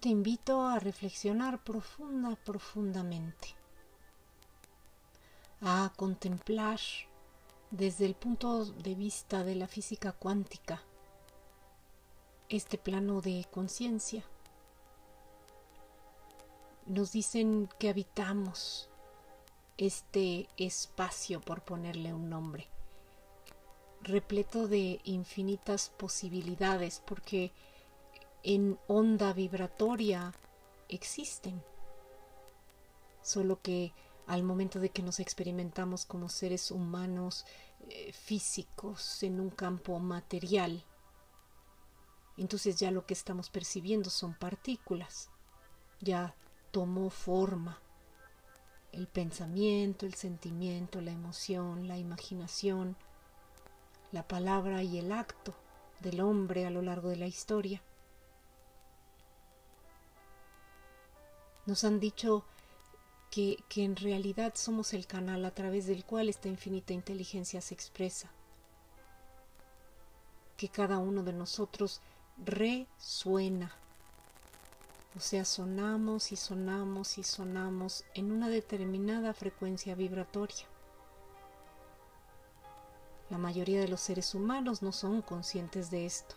te invito a reflexionar profunda, profundamente, a contemplar desde el punto de vista de la física cuántica este plano de conciencia. Nos dicen que habitamos este espacio, por ponerle un nombre, repleto de infinitas posibilidades, porque en onda vibratoria existen, solo que al momento de que nos experimentamos como seres humanos eh, físicos en un campo material, entonces ya lo que estamos percibiendo son partículas, ya tomó forma el pensamiento, el sentimiento, la emoción, la imaginación, la palabra y el acto del hombre a lo largo de la historia. Nos han dicho que, que, en realidad somos el canal a través del cual esta infinita inteligencia se expresa, que cada uno de nosotros resuena, o sea, sonamos y sonamos y sonamos en una determinada frecuencia vibratoria. La mayoría de los seres humanos no son conscientes de esto.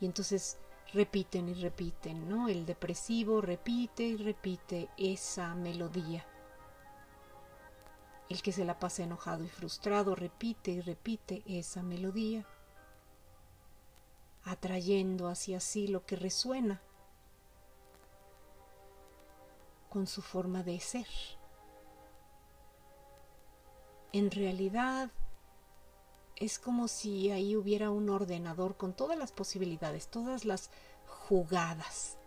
Y entonces repiten y repiten, ¿no? El depresivo repite y repite esa melodía. El que se la pasa enojado y frustrado repite y repite esa melodía, atrayendo hacia sí lo que resuena con su forma de ser. En realidad, es como si ahí hubiera un ordenador con todas las posibilidades, todas las jugadas,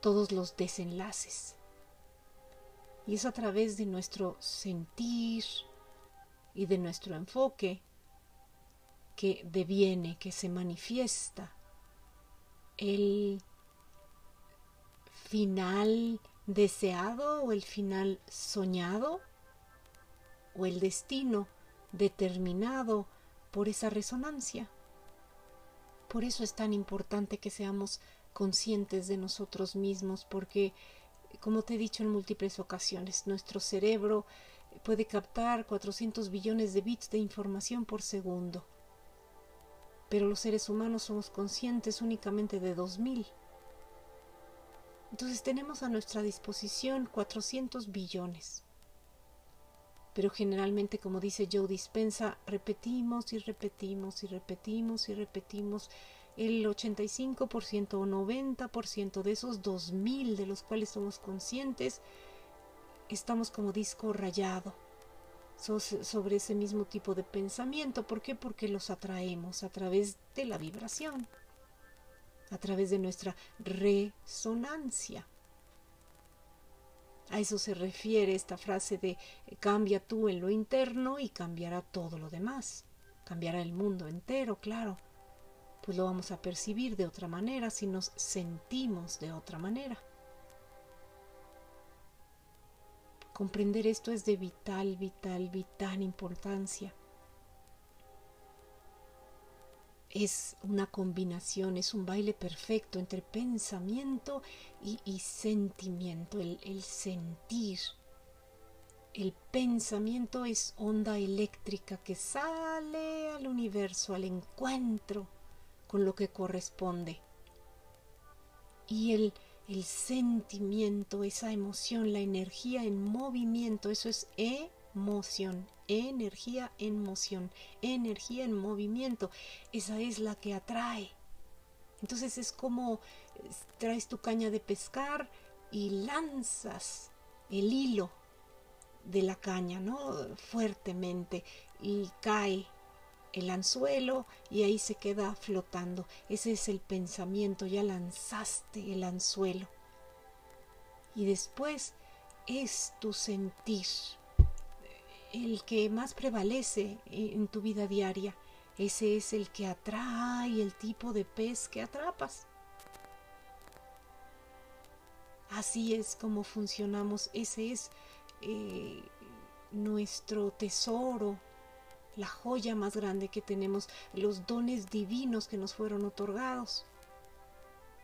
todos los desenlaces. Y es a través de nuestro sentir y de nuestro enfoque que deviene, que se manifiesta el final deseado o el final soñado o el destino determinado por esa resonancia. Por eso es tan importante que seamos conscientes de nosotros mismos, porque, como te he dicho en múltiples ocasiones, nuestro cerebro puede captar 400 billones de bits de información por segundo, pero los seres humanos somos conscientes únicamente de 2000. Entonces tenemos a nuestra disposición 400 billones pero generalmente, como dice Joe Dispensa, repetimos y repetimos y repetimos y repetimos el 85% o 90% de esos 2000 de los cuales somos conscientes, estamos como disco rayado sobre ese mismo tipo de pensamiento. ¿Por qué? Porque los atraemos a través de la vibración, a través de nuestra resonancia. A eso se refiere esta frase de cambia tú en lo interno y cambiará todo lo demás. Cambiará el mundo entero, claro. Pues lo vamos a percibir de otra manera si nos sentimos de otra manera. Comprender esto es de vital, vital, vital importancia. Es una combinación, es un baile perfecto entre pensamiento y, sentimiento, el, el sentir. El pensamiento es onda eléctrica que sale al universo, al encuentro con lo que corresponde. Y el, el sentimiento, esa emoción, la energía en movimiento, eso es emoción, energía en moción, energía en movimiento. Esa es la que atrae. Entonces es como traes tu caña de pescar y lanzas el hilo de la caña, ¿no? Fuertemente y cae el anzuelo y ahí se queda flotando. Ese es el pensamiento, ya lanzaste el anzuelo. Y después es tu sentir el que más prevalece en tu vida diaria. Ese es el que atrae el tipo de pez que atrapas. Así es como funcionamos. Ese es eh, nuestro tesoro, la joya más grande que tenemos, los dones divinos que nos fueron otorgados.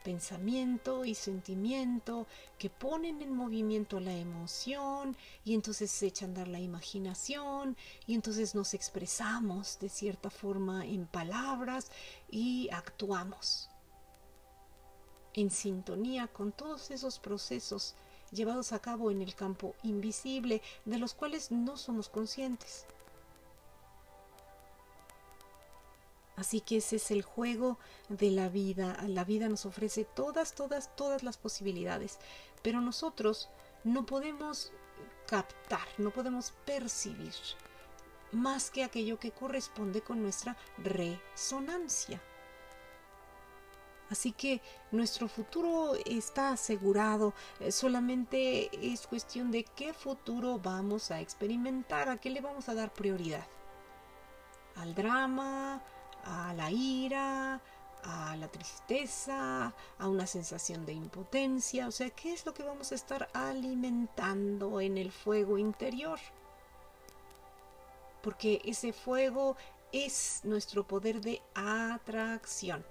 Pensamiento y sentimiento que ponen en movimiento la emoción y entonces se echa a andar la imaginación y entonces nos expresamos de cierta forma en palabras y actuamos en sintonía con todos esos procesos llevados a cabo en el campo invisible de los cuales no somos conscientes. Así que ese es el juego de la vida. La vida nos ofrece todas, todas, todas las posibilidades, pero nosotros no podemos captar, no podemos percibir más que aquello que corresponde con nuestra resonancia. Así que nuestro futuro está asegurado, eh, solamente es cuestión de qué futuro vamos a experimentar, a qué le vamos a dar prioridad. Al drama, a la ira, a la tristeza, a una sensación de impotencia, o sea, ¿qué es lo que vamos a estar alimentando en el fuego interior? Porque ese fuego es nuestro poder de atracción.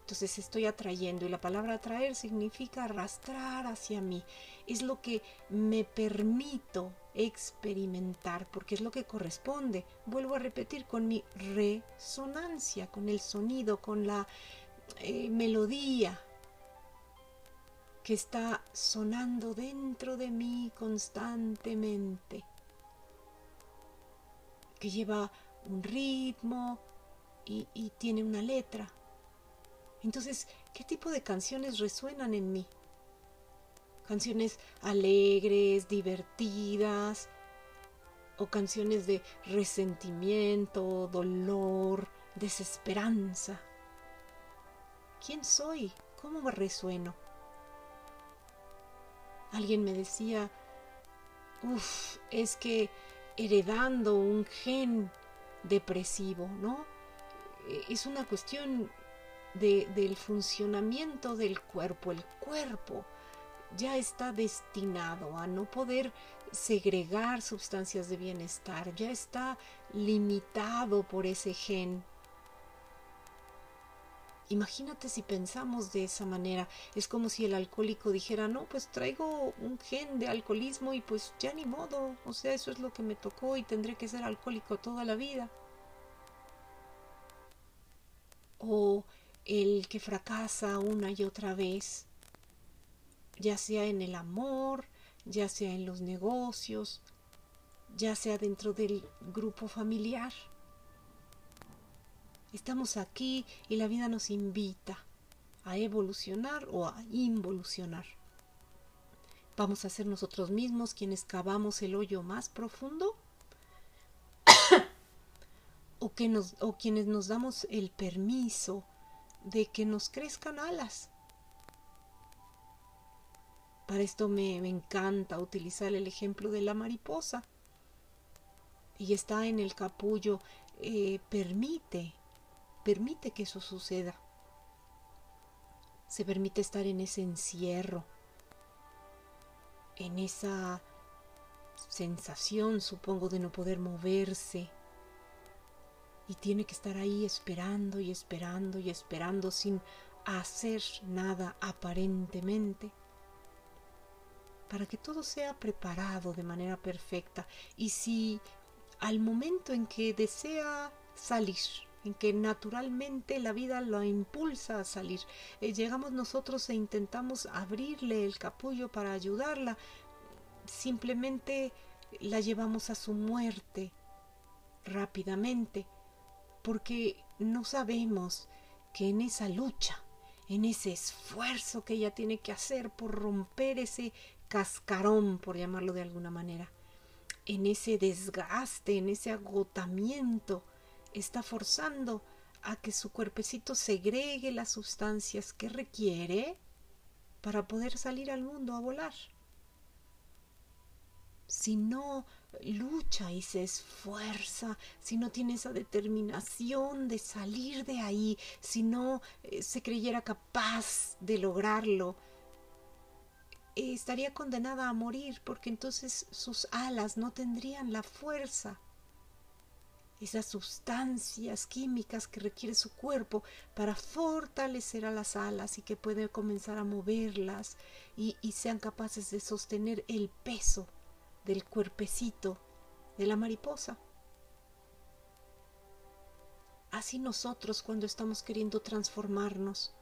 Entonces estoy atrayendo y la palabra atraer significa arrastrar hacia mí. Es lo que me permito experimentar porque es lo que corresponde. Vuelvo a repetir con mi resonancia, con el sonido, con la eh, melodía que está sonando dentro de mí constantemente, que lleva un ritmo y, y tiene una letra. Entonces, ¿qué tipo de canciones resuenan en mí? Canciones alegres, divertidas, o canciones de resentimiento, dolor, desesperanza. ¿Quién soy? ¿Cómo me resueno? Alguien me decía, uff, es que heredando un gen depresivo, ¿no? Es una cuestión de, del funcionamiento del cuerpo. El cuerpo ya está destinado a no poder segregar sustancias de bienestar, ya está limitado por ese gen. Imagínate si pensamos de esa manera, es como si el alcohólico dijera, no, pues traigo un gen de alcoholismo y pues ya ni modo, o sea, eso es lo que me tocó y tendré que ser alcohólico toda la vida. O el que fracasa una y otra vez ya sea en el amor, ya sea en los negocios, ya sea dentro del grupo familiar. Estamos aquí y la vida nos invita a evolucionar o a involucionar. ¿Vamos a ser nosotros mismos quienes cavamos el hoyo más profundo? ¿O, que nos, ¿O quienes nos damos el permiso de que nos crezcan alas? Para esto me, encanta utilizar el ejemplo de la mariposa. Y está en el capullo, eh, permite, permite que eso suceda. Se permite estar en ese encierro, en esa sensación, supongo, de no poder moverse. Y tiene que estar ahí esperando y esperando y esperando sin hacer nada aparentemente para que todo sea preparado de manera perfecta. Y si al momento en que desea salir, en que naturalmente la vida lo impulsa a salir, eh, llegamos nosotros e intentamos abrirle el capullo para ayudarla, simplemente la llevamos a su muerte rápidamente, porque no sabemos que en esa lucha, en ese esfuerzo que ella tiene que hacer por romper ese cascarón, por llamarlo de alguna manera, en ese desgaste, en ese agotamiento, está forzando a que su cuerpecito segregue las sustancias que requiere para poder salir al mundo a volar. Si no lucha y se esfuerza, si no tiene esa determinación de salir de ahí, si no eh, se creyera capaz de lograrlo, estaría condenada a morir porque entonces sus alas no tendrían la fuerza. esas sustancias químicas que requiere su cuerpo para fortalecer a las alas y que puede comenzar a moverlas y, y sean capaces de sostener el peso del cuerpecito de la mariposa. Así nosotros cuando estamos queriendo transformarnos,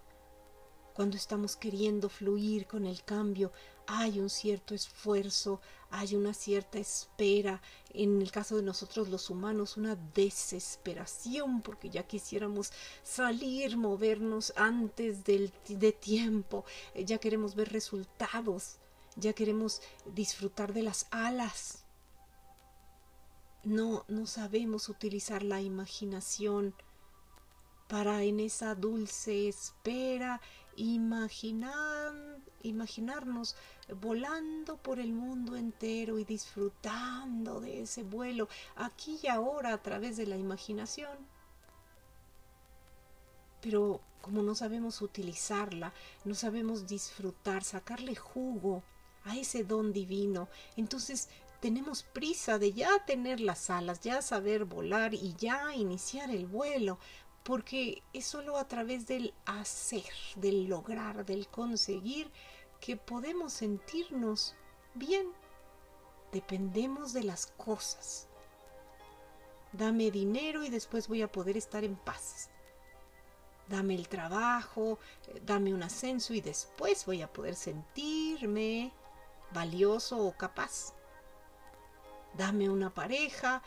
cuando estamos queriendo fluir con el cambio, hay un cierto esfuerzo, hay una cierta espera, en el caso de nosotros los humanos, una desesperación, porque ya quisiéramos salir, movernos antes del, de tiempo, eh, ya queremos ver resultados, ya queremos disfrutar de las alas. No, no sabemos utilizar la imaginación para en esa dulce espera imaginar, imaginarnos volando por el mundo entero y disfrutando de ese vuelo aquí y ahora a través de la imaginación. Pero como no sabemos utilizarla, no sabemos disfrutar, sacarle jugo a ese don divino, entonces tenemos prisa de ya tener las alas, ya saber volar y ya iniciar el vuelo, porque es solo a través del hacer, del lograr, del conseguir, que podemos sentirnos bien. Dependemos de las cosas. Dame dinero y después voy a poder estar en paz. Dame el trabajo, eh, dame un ascenso y después voy a poder sentirme valioso o capaz. Dame una pareja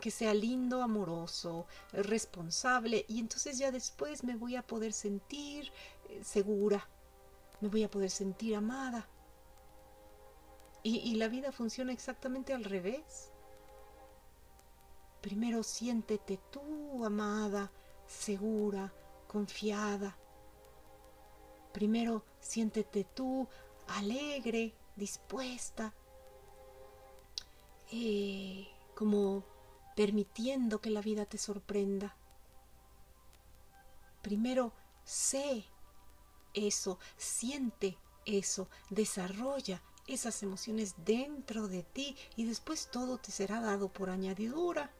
que sea lindo, amoroso, eh, responsable y entonces ya después me voy a poder sentir eh, segura, me voy a poder sentir amada. Y, y la vida funciona exactamente al revés. Primero siéntete tú, amada, segura, confiada. Primero siéntete tú, alegre, dispuesta, eh, como permitiendo que la vida te sorprenda. Primero, sé eso, siente eso, desarrolla esas emociones dentro de ti y después todo te será dado por añadidura.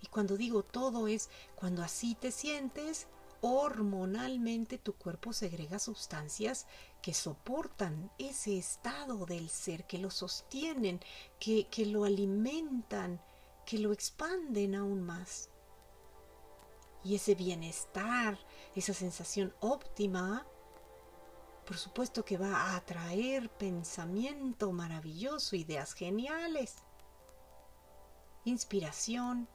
Y cuando digo todo es cuando así te sientes, hormonalmente tu cuerpo segrega sustancias que soportan ese estado del ser, que lo sostienen, que, que lo alimentan, que lo expanden aún más. Y ese bienestar, esa sensación óptima, por supuesto que va a atraer pensamiento maravilloso, ideas geniales, inspiración,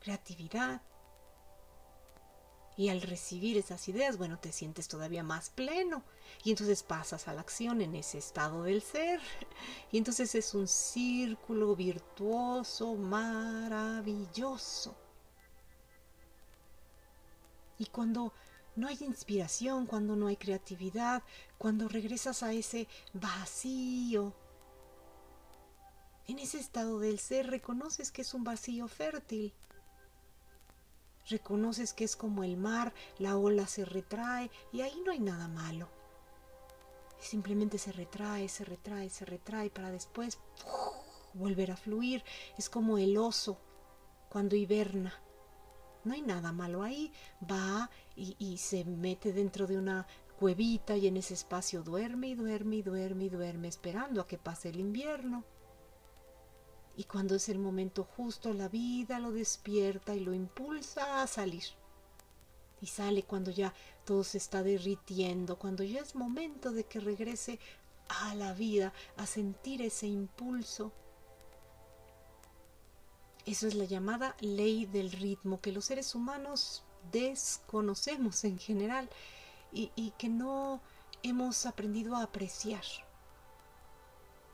creatividad, y al recibir esas ideas, bueno, te sientes todavía más pleno. Y entonces pasas a la acción en ese estado del ser. Y entonces es un círculo virtuoso, maravilloso. Y cuando no hay inspiración, cuando no hay creatividad, cuando regresas a ese vacío, en ese estado del ser reconoces que es un vacío fértil Reconoces que es como el mar, la ola se retrae y ahí no hay nada malo. Simplemente se retrae, se retrae, se retrae para después volver a fluir. Es como el oso cuando hiberna. No hay nada malo ahí. Va y, se mete dentro de una cuevita y en ese espacio duerme y duerme y duerme y duerme esperando a que pase el invierno. Y cuando es el momento justo, la vida lo despierta y lo impulsa a salir. Y sale cuando ya todo se está derritiendo, cuando ya es momento de que regrese a la vida, a sentir ese impulso. Eso es la llamada ley del ritmo que los seres humanos desconocemos en general y, y que no hemos aprendido a apreciar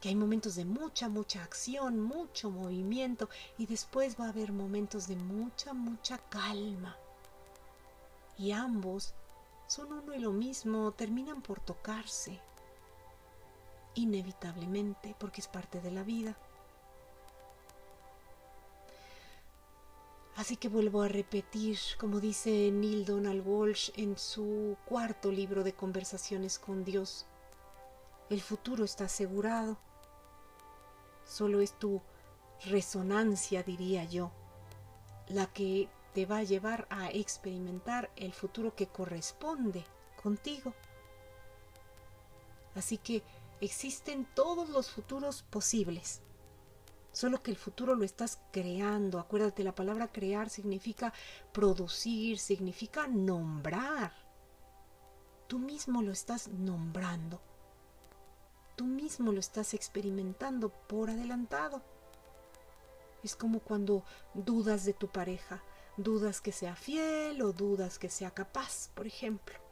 hay momentos de mucha, mucha acción, mucho movimiento y después va a haber momentos de mucha, mucha calma. Y ambos son uno y lo mismo, terminan por tocarse, inevitablemente, porque es parte de la vida. Así que vuelvo a repetir, como dice Neil Donald Walsh en su cuarto libro de conversaciones con Dios, el futuro está asegurado. Solo es tu resonancia, diría yo, la que te va a llevar a experimentar el futuro que corresponde contigo. Así que existen todos los futuros posibles. Solo que el futuro lo estás creando. Acuérdate, la palabra crear significa producir, significa nombrar. Tú mismo lo estás nombrando. Tú mismo lo estás experimentando por adelantado. Es como cuando dudas de tu pareja, dudas que sea fiel o dudas que sea capaz, por ejemplo.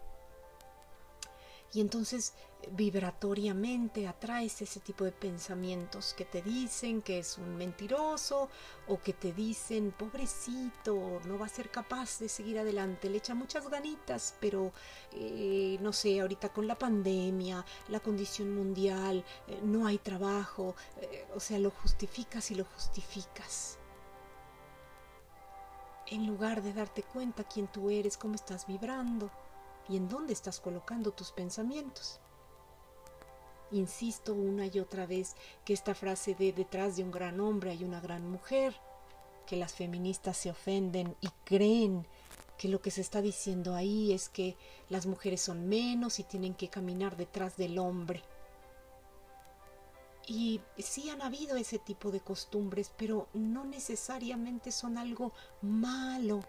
Y entonces vibratoriamente atraes ese tipo de pensamientos que te dicen que es un mentiroso o que te dicen, pobrecito, no va a ser capaz de seguir adelante, le echa muchas ganitas, pero eh, no sé, ahorita con la pandemia, la condición mundial, eh, no hay trabajo, eh, o sea, lo justificas y lo justificas. En lugar de darte cuenta quién tú eres, cómo estás vibrando y en dónde estás colocando tus pensamientos. Insisto una y otra vez que esta frase de detrás de un gran hombre hay una gran mujer, que las feministas se ofenden y creen que lo que se está diciendo ahí es que las mujeres son menos y tienen que caminar detrás del hombre. Y sí han habido ese tipo de costumbres, pero no necesariamente son algo malo.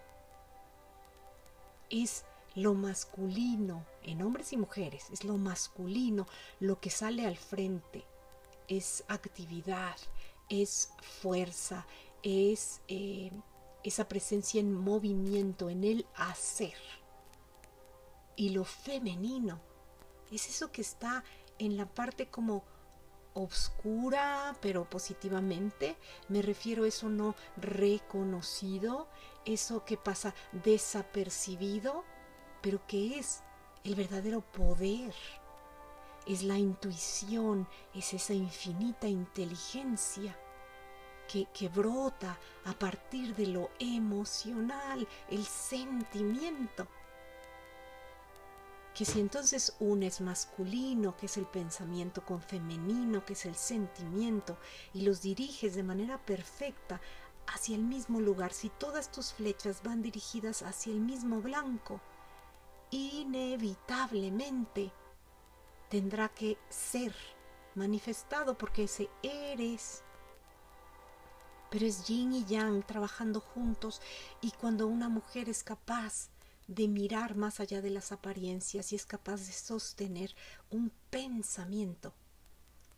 Es lo masculino en hombres y mujeres, es lo masculino lo que sale al frente, es actividad, es fuerza, es eh, esa presencia en movimiento, en el hacer. Y lo femenino es eso que está en la parte como obscura, pero positivamente. Me refiero a eso no reconocido, eso que pasa desapercibido, pero que es el verdadero poder. Es la intuición, es esa infinita inteligencia que, que, brota a partir de lo emocional, el sentimiento. Que si entonces unes masculino, que es el pensamiento, con femenino, que es el sentimiento, y los diriges de manera perfecta hacia el mismo lugar, si todas tus flechas van dirigidas hacia el mismo blanco, inevitablemente tendrá que ser manifestado porque ese eres. Pero es yin y yang trabajando juntos y cuando una mujer es capaz de mirar más allá de las apariencias y es capaz de sostener un pensamiento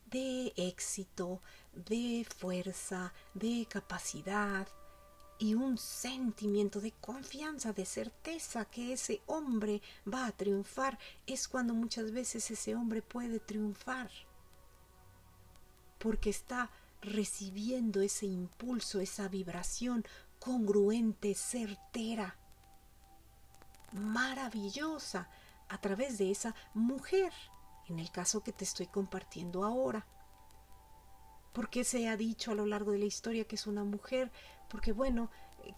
de éxito, de fuerza, de capacidad, y un sentimiento de confianza, de certeza que ese hombre va a triunfar, es cuando muchas veces ese hombre puede triunfar, porque está recibiendo ese impulso, esa vibración congruente, certera, maravillosa, a través de esa mujer, en el caso que te estoy compartiendo ahora. Porque se ha dicho a lo largo de la historia que es una mujer porque bueno,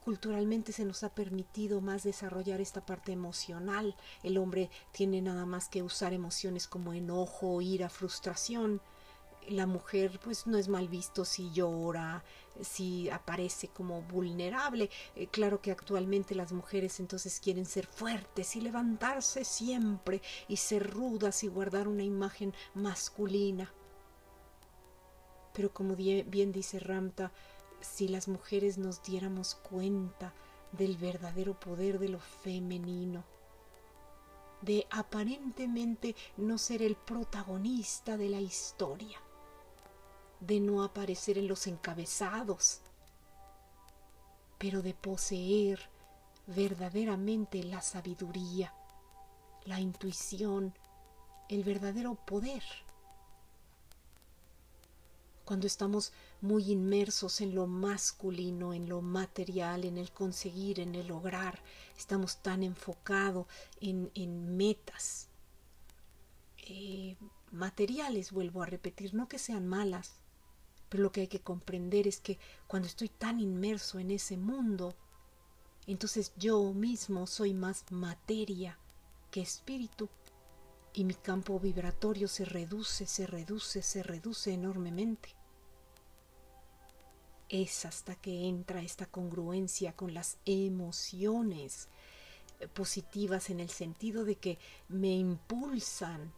culturalmente se nos ha permitido más desarrollar esta parte emocional. El hombre tiene nada más que usar emociones como enojo, ira, frustración. La mujer pues no es mal visto si llora, si aparece como vulnerable. Eh, claro que actualmente las mujeres entonces quieren ser fuertes y levantarse siempre y ser rudas y guardar una imagen masculina. Pero como bien dice Ramta, si las mujeres nos diéramos cuenta del verdadero poder de lo femenino, de aparentemente no ser el protagonista de la historia, de no aparecer en los encabezados, pero de poseer verdaderamente la sabiduría, la intuición, el verdadero poder cuando estamos muy inmersos en lo masculino, en lo material, en el conseguir, en el lograr, estamos tan enfocados en, en metas eh, materiales, vuelvo a repetir, no que sean malas, pero lo que hay que comprender es que cuando estoy tan inmerso en ese mundo, entonces yo mismo soy más materia que espíritu y mi campo vibratorio se reduce, se reduce, se reduce enormemente. Es hasta que entra esta congruencia con las emociones eh, positivas en el sentido de que me impulsan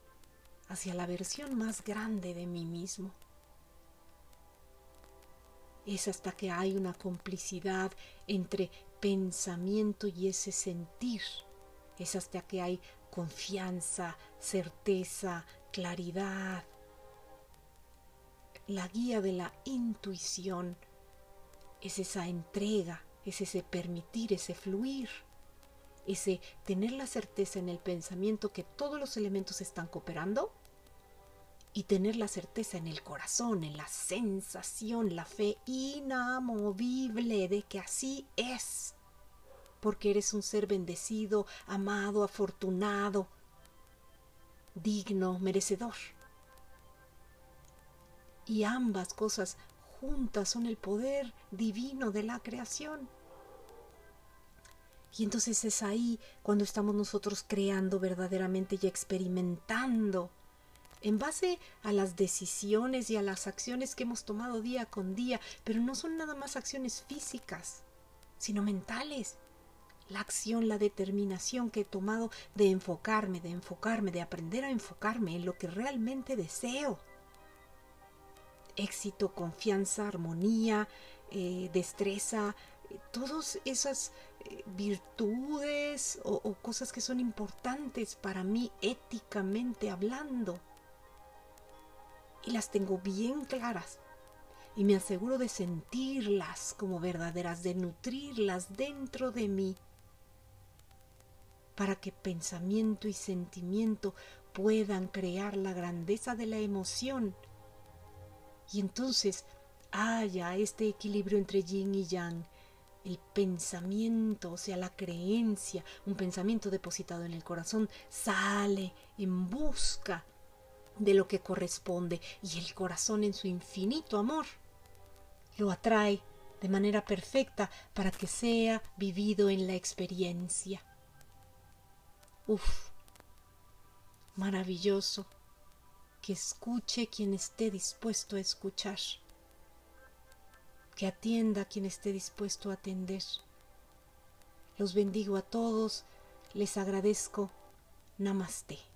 hacia la versión más grande de mí mismo. Es hasta que hay una complicidad entre pensamiento y ese sentir. Es hasta que hay confianza, certeza, claridad. La guía de la intuición es esa entrega, es ese permitir, ese fluir, ese tener la certeza en el pensamiento que todos los elementos están cooperando y tener la certeza en el corazón, en la sensación, la fe inamovible de que así es, porque eres un ser bendecido, amado, afortunado, digno, merecedor. Y ambas cosas juntas son el poder divino de la creación. Y entonces es ahí cuando estamos nosotros creando verdaderamente y experimentando en base a las decisiones y a las acciones que hemos tomado día con día, pero no son nada más acciones físicas, sino mentales. La acción, la determinación que he tomado de enfocarme, de enfocarme, de aprender a enfocarme en lo que realmente deseo éxito, confianza, armonía, eh, destreza, eh, todas esas eh, virtudes o cosas que son importantes para mí éticamente hablando. Y las tengo bien claras. Y me aseguro de sentirlas como verdaderas, de nutrirlas dentro de mí, para que pensamiento y sentimiento puedan crear la grandeza de la emoción y entonces haya este equilibrio entre yin y yang, el pensamiento, o sea, la creencia, un pensamiento depositado en el corazón, sale en busca de lo que corresponde. Y el corazón en su infinito amor lo atrae de manera perfecta para que sea vivido en la experiencia. Uf, maravilloso que escuche quien esté dispuesto a escuchar, que atienda quien esté dispuesto a atender. Los bendigo a todos, les agradezco. Namaste.